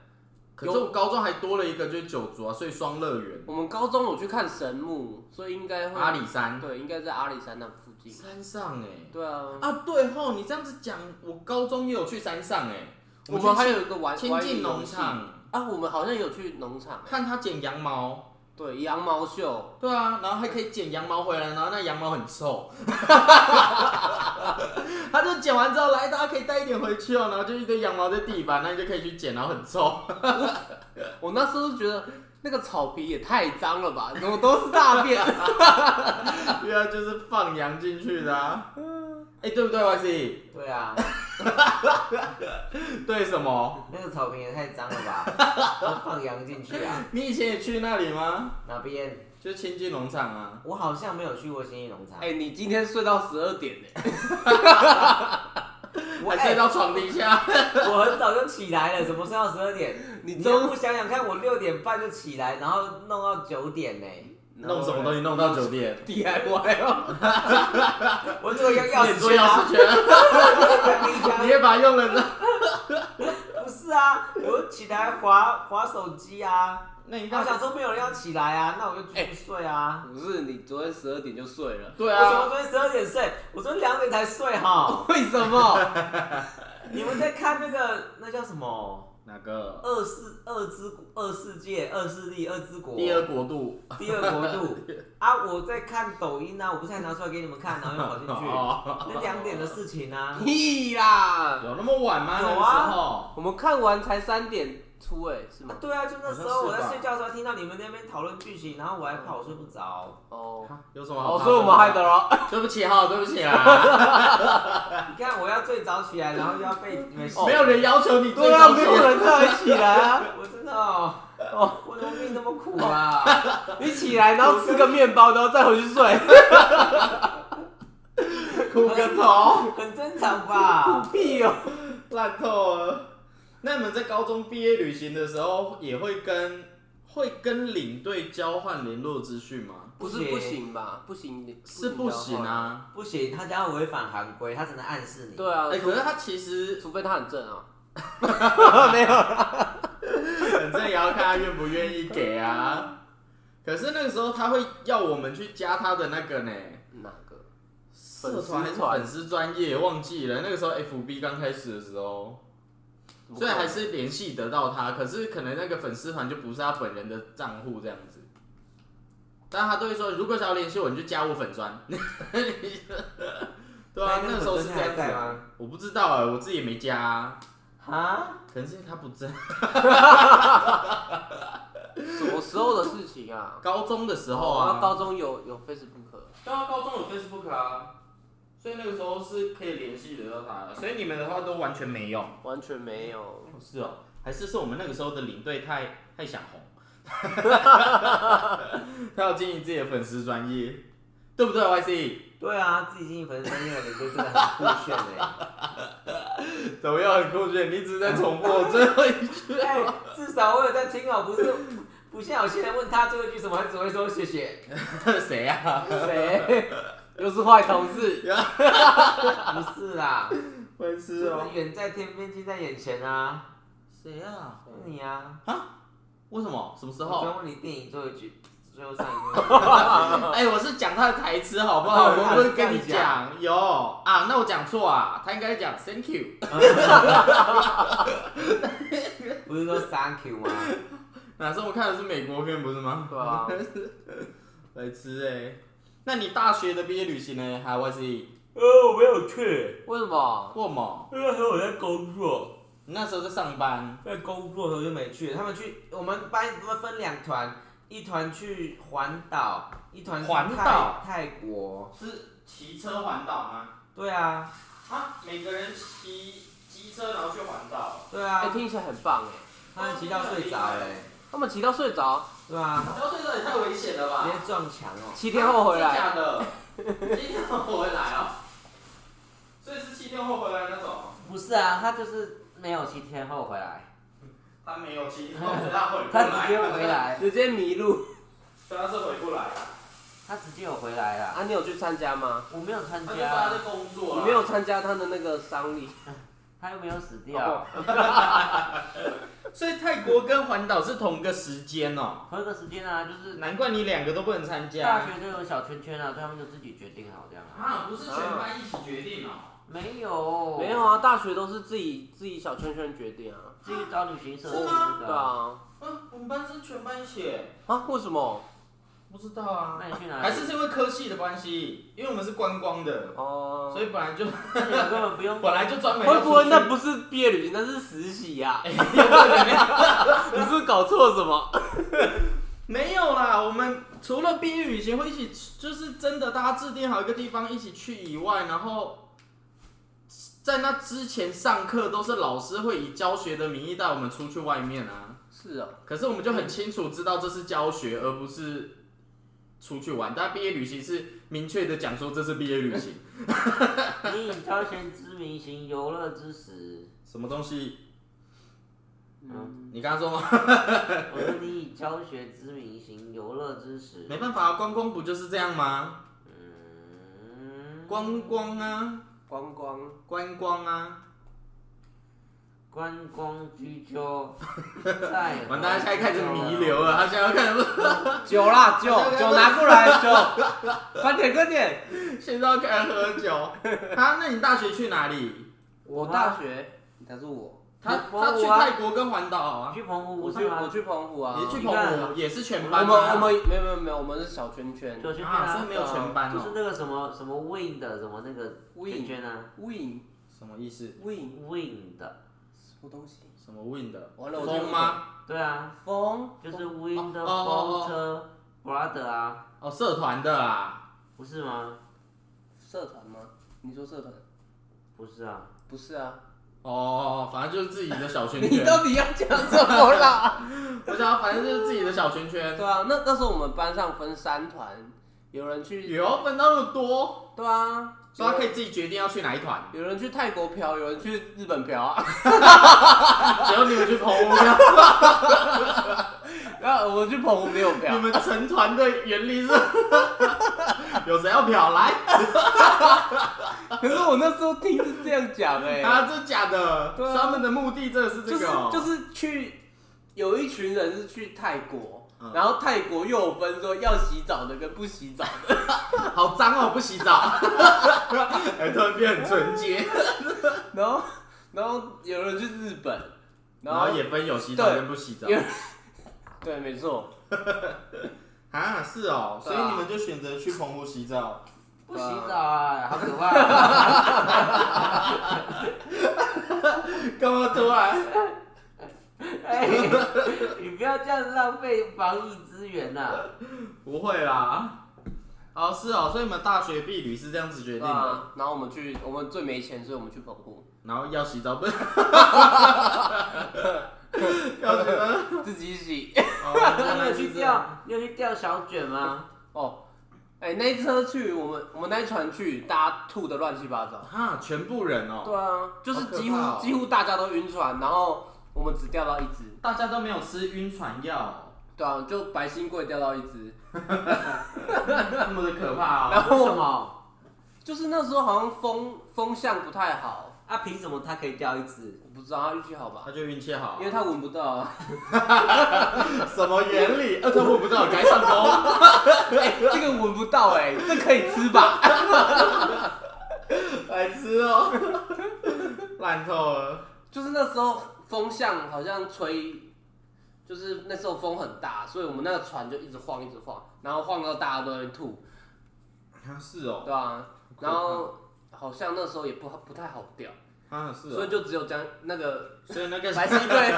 可是我高中还多了一个，就是九族啊，所以双乐园、我们高中有去看神木，所以应该会阿里山对，应该在阿里山那附近。山上哎、对啊，啊对吼，你这样子讲，我高中也有去山上哎、我们还有一个玩亲近农场啊，我们好像有去农场，看他剪羊毛，对，羊毛秀，对啊，然后还可以剪羊毛回来，然后那羊毛很臭，<laughs> 他就剪完之后来，大家可以带一点回去哦，然后就一堆羊毛在地板，那你就可以去剪，然后很臭。<laughs> 我那时候就觉得那个草皮也太脏了吧？怎么都是大便？<laughs> 对啊就是放羊进去的啊！哎、对不对，Y C？对啊，<laughs> 对什么？那个草坪也太脏了吧？<laughs> 要放羊进去啊？你以前也去那里吗？哪边？就亲近农场啊。我好像没有去过新义农场。哎、你今天睡到十二点呢、<laughs> 我睡到床底下。我很早就起来了，怎么睡到十二点？你中不想想看，我六点半就起来，然后弄到九点呢。弄什么东西弄到酒店？<laughs> DIY 哦？<laughs> 我这个要钥你做匙圈啊钥匙，圈，<laughs> 你也把它用了呢？不是啊，我起来划划手机啊。那你我想说没有人要起来啊，那我就继续睡啊。不是，你昨天十二点就睡了，对我什么啊，昨天十二点睡？我昨天两点才睡哈。为什么？你们在看那个那叫什么？哪个？二世二之二世界二势力二之国第二国度。第二国度 <laughs> 啊！我在看抖音啊，我不是还拿出来给你们看，然后又跑进去，<laughs> 哦那两点的事情啊。屁啦！有那么晚吗？有啊。我们看完才三点出哎、是吗？对啊，就那时候我在睡觉的时候听到你们那边讨论剧情，然后我还怕我睡不着。哦，有什么好？哦，所以我们害的。咯。<laughs> 对不起哈，对不起啊。<laughs> 你看我要最早起来，然后就要被你们洗没有人要求你最对啊，早起没有人叫你起来啊！<laughs> 我真的哦，哦，我怎么命那么苦啊？你起来，然后吃个面包，然后再回去睡，哭个头，很正常吧？屁哦！烂透了。那你们在高中毕业旅行的时候，也会跟会跟领队交换联络资讯吗？不是不行吧？不行，是不行。啊。不行，他这样违反行规，他只能暗示你。对啊，哎、可是他其实除非他很正啊。<laughs> 没有，反正也要看他愿不愿意给啊。可是那个时候他会要我们去加他的那个呢，哪个？社团还是粉丝团粉丝专业忘记了。那个时候 FB 刚开始的时候，所以还是联系得到他，可是可能那个粉丝团就不是他本人的账户这样子。但他都会说，如果想要联系我，你就加我粉砖。<laughs> 对啊，那时候是粉这样子啊。我不知道哎、我自己也没加、啊，啊？可能是因为他不在。什么时候的事情啊？高中的时候哦啊，那高中有有 Facebook，对啊，高中有 Facebook 啊，所以那个时候是可以联系得到他的。所以你们的话都完全没有。完全没有。是哦，还是是我们那个时候的领队太太想红，<laughs> 他要经营自己的粉丝专业，对不对？Y C 对啊，自己经营粉丝专业的领队真的很酷炫哎。怎么样？很酷炫？你只是在重复我最后一句。哎，至少我有在听哦，不是不像有些人问他最后一句什么，他只会说谢谢。<laughs> 谁呀？谁？又是坏同事。<laughs> <laughs> 不是啦，会吃哦就是。远在天边，近在眼前啊。谁啊？是你啊。为什么？什么时我候？刚问你电影最后一句，最后上一句。<laughs> 哎，我是讲他的台词好不好？哦我不是跟你讲。有啊，那我讲错啊，他应该讲 Thank you。不是说 Thank you 吗？哪时候我看的是美国片不是吗？对啊，来吃哎。那你大学的毕业旅行呢？还 Y C？呃，我没有去，为什么？为什么？因为那时候我在工作，你那时候在上班。在工作的时候就没去。他们去，我们班分分两团，一团去环岛，一团去泰环岛泰国。是骑车环岛吗？对啊，啊，每个人骑机车然后去环岛。哎、对啊，听起来很棒哎。他们骑到睡着嘞，他们骑到睡着，对啊，要睡着也太危险了吧？直接撞墙哦。七天后回真来。假的？<laughs> 七天后回来啊？所以是七天后回来那种？不是啊，他就是没有七天后回来，他没有七天后，他回不他来。直接回。来，直接迷路对，他是回不来。他直接有回来啦。啊！你有去参加吗？我没有参他就加他在，工作啊。你没有参加他的那个丧礼，<laughs> 他又没有死掉，<laughs> 所以泰国跟环岛是同个时间哦。同一个时间啊，就是难怪你两个都不能参大加。学就有小圈圈啊，所以他们就自己决定好这样啊。啊，不是全班一起决定哦。没有，没有啊，大学都是自己自己小圈圈决定啊。自己找旅行社是吗对，啊，嗯，我们班是全班一起。啊，为什么？不知道啊。那你去哪里？还是是因为科系的关系，因为我们是观光的，哦、所以本来就那你根本不用，<laughs> 本来就专门要会不会去。那不是毕业旅行，那是实习呀、<laughs> 有可能 <laughs> 你是不是搞错什么？没有啦，我们除了毕业旅行会一起，就是真的大家制定好一个地方一起去以外，然后在那之前上课都是老师会以教学的名义带我们出去外面啊。是哦，可是我们就很清楚知道这是教学，而不是出去玩。但毕业旅行是明确的讲说这是毕业旅行，你以教学之名行游乐之实。什么东西？嗯，你刚刚说吗？我说你以教学之名行游乐之实。没办法啊，观光不就是这样吗？嗯，观光啊，观光，观光啊。观光居酒，<laughs> 在完蛋，他现在开始弥留了，他现在要开始，酒啦酒酒拿过来 <laughs> 酒，快点快点。现在要开始喝酒。他，那你大学去哪里？我大学，他是我，他澎他去泰国跟环岛啊。去澎湖，我去我去澎湖啊。你去澎湖也是全我班吗？们我们没有没有没有，我们是小圈圈。啊，啊所以没有全班哦。就是那个什么什么 win 的什么那个圈 Win 圈啊 Win 什么意思？Win win 的，什么东西？什么 Wind？？完了我风吗？对啊，风就是 Wind 哦哦哦风车 brother 啊，哦，社团的啊。不是吗？社团吗？你说社团？不是啊，不是啊。哦，反正就是自己的小圈圈 <laughs> 你圈。到底要讲什么啦？<laughs> 我想，反正就是自己的小圈圈。对啊，那那时候我们班上分三团，有人去，有分那么多，对啊，所以他可以自己决定要去哪一团。有人去泰国嫖，有人去日本嫖啊，<laughs> 只有你们去澎湖漂，<laughs> 然后我去澎湖没有嫖你，们成团的原理是，<laughs> 有谁要嫖来？可是我那时候听是这样讲哎、啊，这假的，对啊。所以他们的目的真的是这就是个哦。就是去有一群人是去泰国，嗯然后泰国又有分说要洗澡的跟不洗澡的，<laughs> 好脏哦，不洗澡，<laughs> 哎，突然变很纯洁。然后然后有人去日本，然后然后也分有洗澡对跟不洗澡有对，没错，<laughs> 啊，是哦，所以啊你们就选择去澎湖洗澡。不洗澡啊，好可怕啊！干嘛突然？<laughs> 哎，你不要这样浪费防疫资源呐。<laughs> 不会啦。哦，是哦，所以你们大学毕旅是这样子决定的，啊，然后我们去，我们最没钱，所以我们去澎湖，然后要洗澡不是？<laughs> 要洗澡。自己洗。哦，原你有去。钓，你有去钓小卷吗？哦，哎、那一车去，我们我们那一船去，大家吐的乱七八糟。哈，全部人哦，对啊，就是几乎、几乎大家都晕船，然后我们只钓到一只。大家都没有吃晕船药，对啊，就白新贵钓到一只，那么的可怕哦。<laughs> 然后为什么？就是那时候好像风风向不太好，啊，凭什么他可以钓一只？我不知道他运气好吧，他就运气好因，为他闻不到啊。<laughs> 什么原理？呃，他闻不到，该上钩。<laughs> 哎、这个闻不到哎、这可以吃吧？白吃哦，烂透了。就是那时候风向好像吹，就是那时候风很大，所以我们那个船就一直晃一直晃，然后晃到大家都会吐，啊，是哦，对啊，然后好像那时候也不不太好钓，啊，是哦，所以就只有将那个所以那个，白新贵，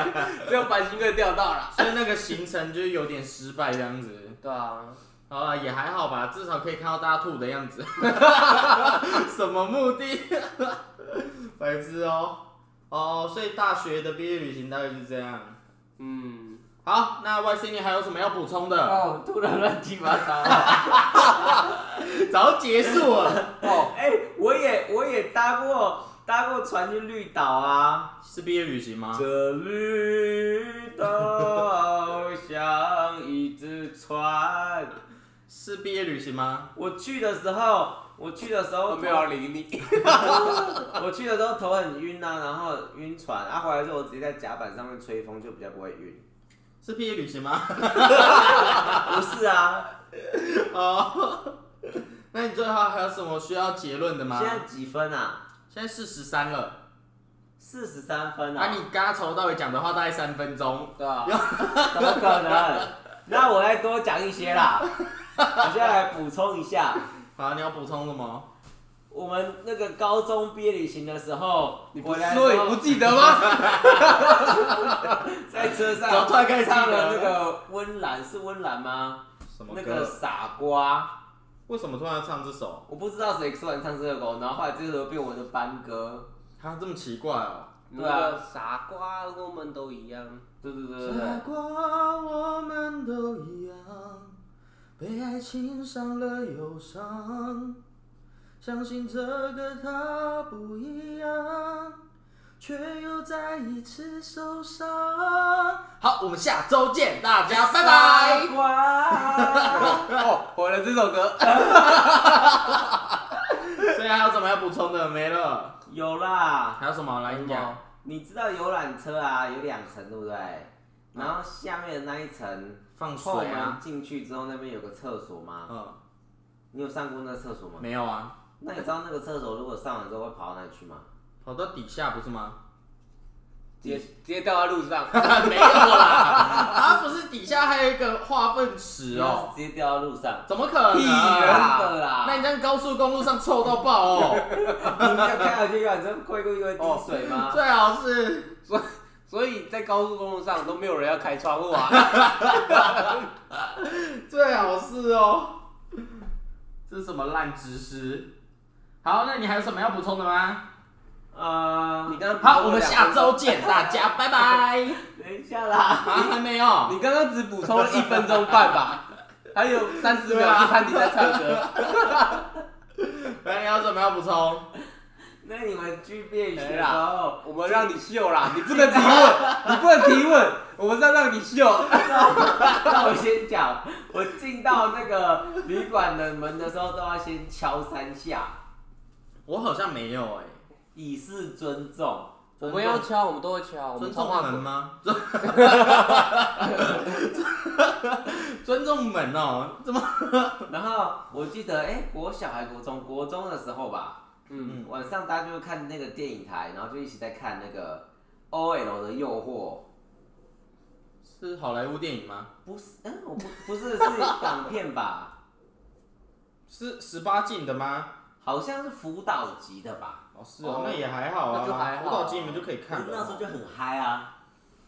只有白新贵钓到了，所以那个行程就有点失败这样子。对啊，好了，也还好吧，至少可以看到大家吐的样子。<laughs> 什么目的？<laughs> 白痴哦。哦，所以大学的毕业旅行大概是这样。嗯，好，那 Y C 你还有什么要补充的？哦，突然乱七八糟啊。<laughs> 早就结束了。哦，哎、我也我也搭过搭过船去绿岛啊。是毕业旅行吗？这绿岛像一只船。是毕业旅行吗？我去的时候，我去的时候我没有要理你，<laughs> 我去的时候头很晕啊、然后晕船，啊回来之后我直接在甲板上面吹风，就比较不会晕。是毕业旅行吗？<laughs> 不是啊，<laughs> 哦，那你最后还有什么需要结论的吗？现在几分啊？现在四十三了。四十三分啊，啊？你刚刚从头到尾讲的话大概三分钟。对啊，怎么可能？那我再多讲一些啦，我现在来补充一下。好，你要补充什么？我们那个高中毕业旅行的时候，你不回来的所以时候不记得吗？<laughs> 在车怎么上突然开始记得唱了那个温岚，是温岚吗？什么那个歌？傻瓜，为什么突然要唱这首？我不知道谁突然唱这首歌，然后后来这首变我的班歌。他这么奇怪哦。对啊那个傻瓜，我们都一样。对对对对对。瓜，我们都一样，被爱情伤了忧伤，相信这个他不一样，却又再一次受伤。好，我们下周见，大家 <laughs> 拜拜。<laughs> 哦，毁了这首歌。<laughs> 所以还有什么要补充的？没了。有啦，还有什么来你讲？你知道游览车啊有两层对不对？然后下面的那一层放后门水啊？进去之后，那边有个厕所吗？嗯，你有上过那个厕所吗？没有啊，那你知道那个厕所如果上完之后会跑到哪里去吗？跑到底下不是吗？直接直接掉在路上。<laughs> 没有啦，它不是底下还有一个化粪池哦？直接掉到路上。怎么可能？屁真的啦！那你在高速公路上臭到爆哦！<laughs> 你没有看到这个，你这会故意会滴水吗？最好是所以在高速公路上都没有人要开窗户啊。<laughs> 最好是哦。这是什么烂知识？好，那你还有什么要补充的吗？呃，你刚刚好，我们下周见，大家拜拜。<laughs> 等一下啦，啊，还没有。你刚刚只补充了一分钟半吧？<laughs> 还有三十秒是潘迪在唱歌。那你有什么要补充？那你们去毕业旅行的时候，我们让你秀啦，<laughs> 你不能提问，你不能提问，我们是要让你秀。那我先讲，我进到那个旅馆的门的时候，都要先敲三下，我好像没有哎。以示尊重。我们要敲，我们都会敲，我们尊重。门吗？尊重门哦，怎么？然后我记得，哎、国小还国中，国中的时候吧，嗯，晚上大家就会看那个电影台，然后就一起在看那个 OL 的诱惑。是好莱坞电影吗？不是，嗯，我不不是是港片吧？<laughs> 是十八禁的吗？好像是辅导级的吧？哦，是哦哦，那也还好啊。那就还好辅导机你们就可以看了。那时候就很嗨啊！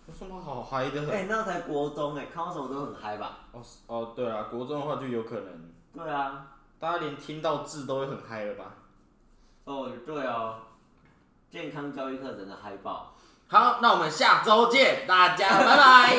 有什么好嗨的？哎、那才国中哎、看到什么都很嗨吧？哦是哦，对啊，国中的话就有可能，对啊，大家连听到字都会很嗨了吧？哦对哦，健康教育课程的嗨爆。好，那我们下周见，大家拜拜。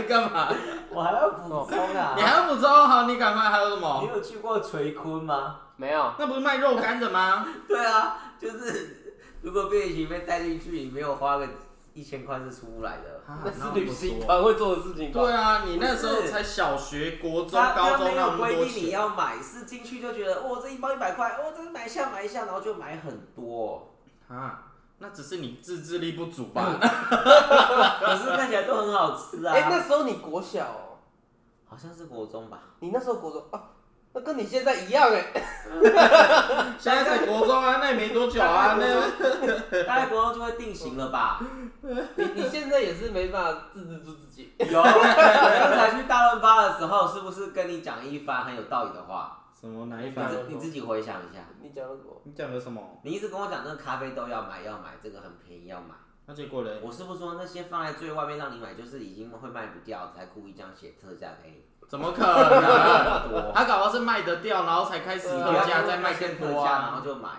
<laughs> 干嘛？我还要补充啊你还要补充？好，你赶快还有什么你？有去过垂坤吗？没有，那不是卖肉干的吗？<laughs> 对啊，就是如果毕业旅行被带进去，你没有花个一千块是出不来的。那是旅行团会做的事情吧？对啊，你那时候才小学、国中、他他高中那没有规多定你钱。要买，是进去就觉得哦，这一包一百块，哦，这个买一下买一下，然后就买很多，啊，那只是你自制力不足吧？<laughs> <laughs> 可是看起来都很好吃啊。哎，那时候你国小哦，好像是国中吧？你那时候国中啊，那跟你现在一样哎。<laughs> 现在在国中啊，那也没多久啊，<laughs> 那大概国中就会定型了吧？你你现在也是没办法制止住自己。有，<laughs> 我刚才去大润发的时候，是不是跟你讲一番很有道理的话？什么哪一你番？自你自己回想一下，你讲了什么？你讲的什么？你一直跟我讲那个咖啡豆要买要买，这个很便宜要买。那结果呢？我是不是说那些放在最外面让你买，就是已经会卖不掉，才故意这样写特价给你？怎么可能？他搞不好是卖得掉，然后才开始特价，再卖更多特价，然后啊。就买了。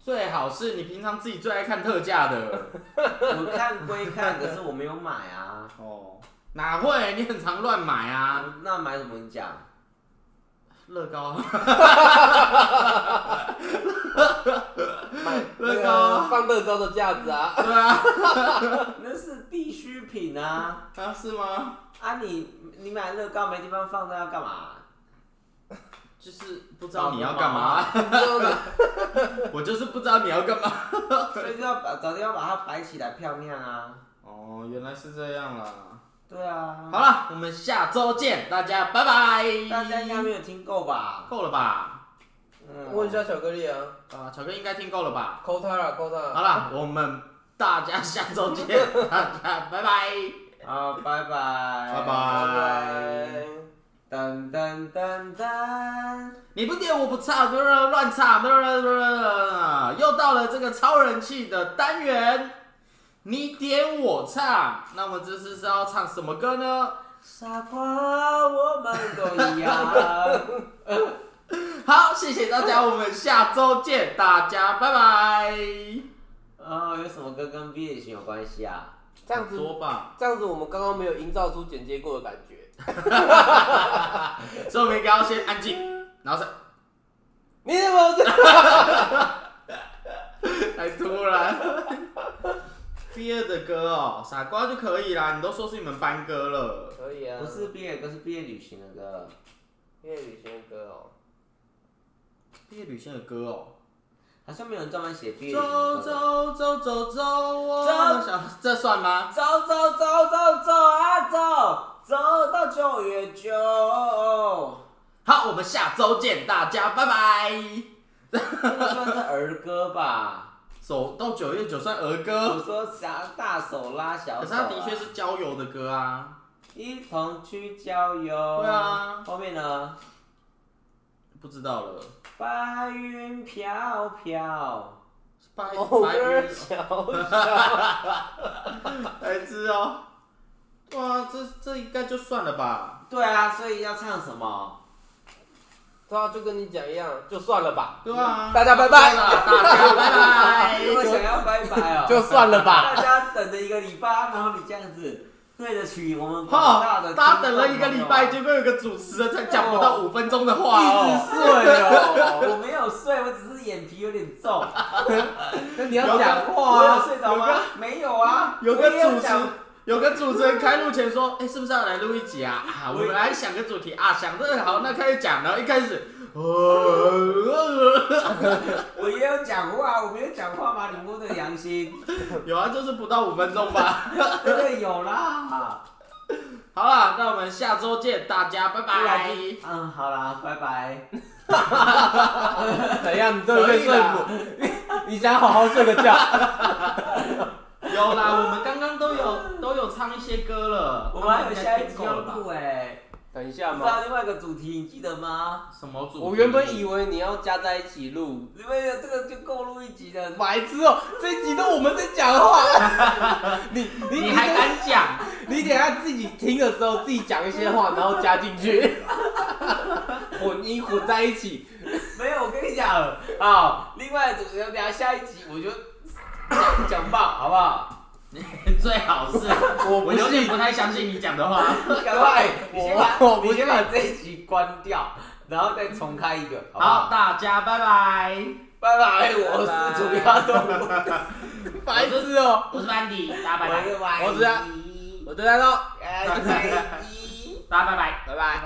最好是你平常自己最爱看特价的。我看归看，可是我没有买啊。哦，哪会？你很常乱买啊。那买什么？你讲。乐高 <laughs> 那乐高个放乐高的架子啊。对啊，<laughs> 那是必需品啊！啊是吗？啊你，你买乐高没地方放，那要干嘛？就是不知道你要干嘛，<laughs> 我就是不知道你要干嘛。所以就要把找地方把它摆起来漂亮啊！哦，原来是这样啦。对啊，好了，我们下周见，大家拜拜。大家应该没有听够吧？够了吧？嗯问一下巧克力啊，啊，巧克力应该听够了吧？扣他了，扣他了。好了，我们大家下周见，<laughs> 大家拜拜。好，拜拜，拜拜拜拜。噔噔噔噔。你不点我不唱，乱唱，又到了这个超人气的单元，你点我唱。那么这次是要唱什么歌呢？傻瓜，我们都一样。<laughs> 好，谢谢大家，我们下周见，大家拜拜。哦，有什么歌跟毕业行有关系啊？这样子说吧，这样子我们刚刚没有营造出剪接过的感觉。<laughs> 所以我们应该要先安静，然后再。你怎么这？<laughs> 太突然。毕业的歌哦，傻瓜就可以啦，你都说是你们班歌了。可以啊。不是毕业歌，是毕业旅行的歌。毕业旅行的歌哦。毕业旅行的歌哦。好像没有人专门写毕业走走走走走，我想这算吗？走走走走走啊走，走到九月九。好，我们下周见，大家拜拜。这个算是儿歌吧？走到九月九算儿歌。我说想大手拉小手。可是它的确是郊游的歌啊。一同去郊游。对啊。后面呢？不知道了。白云飘飘。白白云。飘飘。白知哦。哇，这这应该就算了吧？对啊，所以要唱什么？对啊，就跟你讲一样，就算了吧。对啊，大家拜拜。大家拜拜。我想要拜拜哦。就算了吧。大家等了一个礼拜，然后你这样子对得起我们广大的。大家等了一个礼拜，结果有个主持人才讲不到五分钟的话哦。一直睡哦。我没有睡，我只是眼皮有点重。<laughs> 那你要讲话啊？睡着吗？没有啊。有个主持。有个主持人开录前说：“哎，是不是要来录一集啊？啊，我们来想个主题啊，想这个好，那开始讲。然后一开始，<laughs> 我也有讲话，我没有讲话吗？你摸着良心。有啊，就是不到五分钟吧。真的有啦。好了，那我们下周见，大家拜拜。嗯，好啦，拜拜。<laughs> 怎样？你终于被说服？你想好好睡个觉。有啦，我们刚刚都有都有唱一些歌了。我们还有下一集要录哎，等一下嘛？知道另外一个主题，你记得吗？什么主题？我原本以为你要加在一起录，因为这个就够录一集的。白痴哦，这一集都我们在讲话。<laughs> 你你你还敢讲？你等下自己听的时候自己讲一些话，然后加进去，<laughs> 混音混在一起。没有，我跟你讲啊，另外主题等下下一集我就。讲讲吧，好不好？<laughs> 最好是，<laughs> 我我有点不太相信你讲的话。赶快，<laughs> 你先把，你先把这一集关掉，然后再重开一个。好，大家拜拜，拜拜。我是主要动物，白痴哦。我是班迪，大家拜拜。我是，我是来喽。大家拜拜，大家拜拜，拜拜。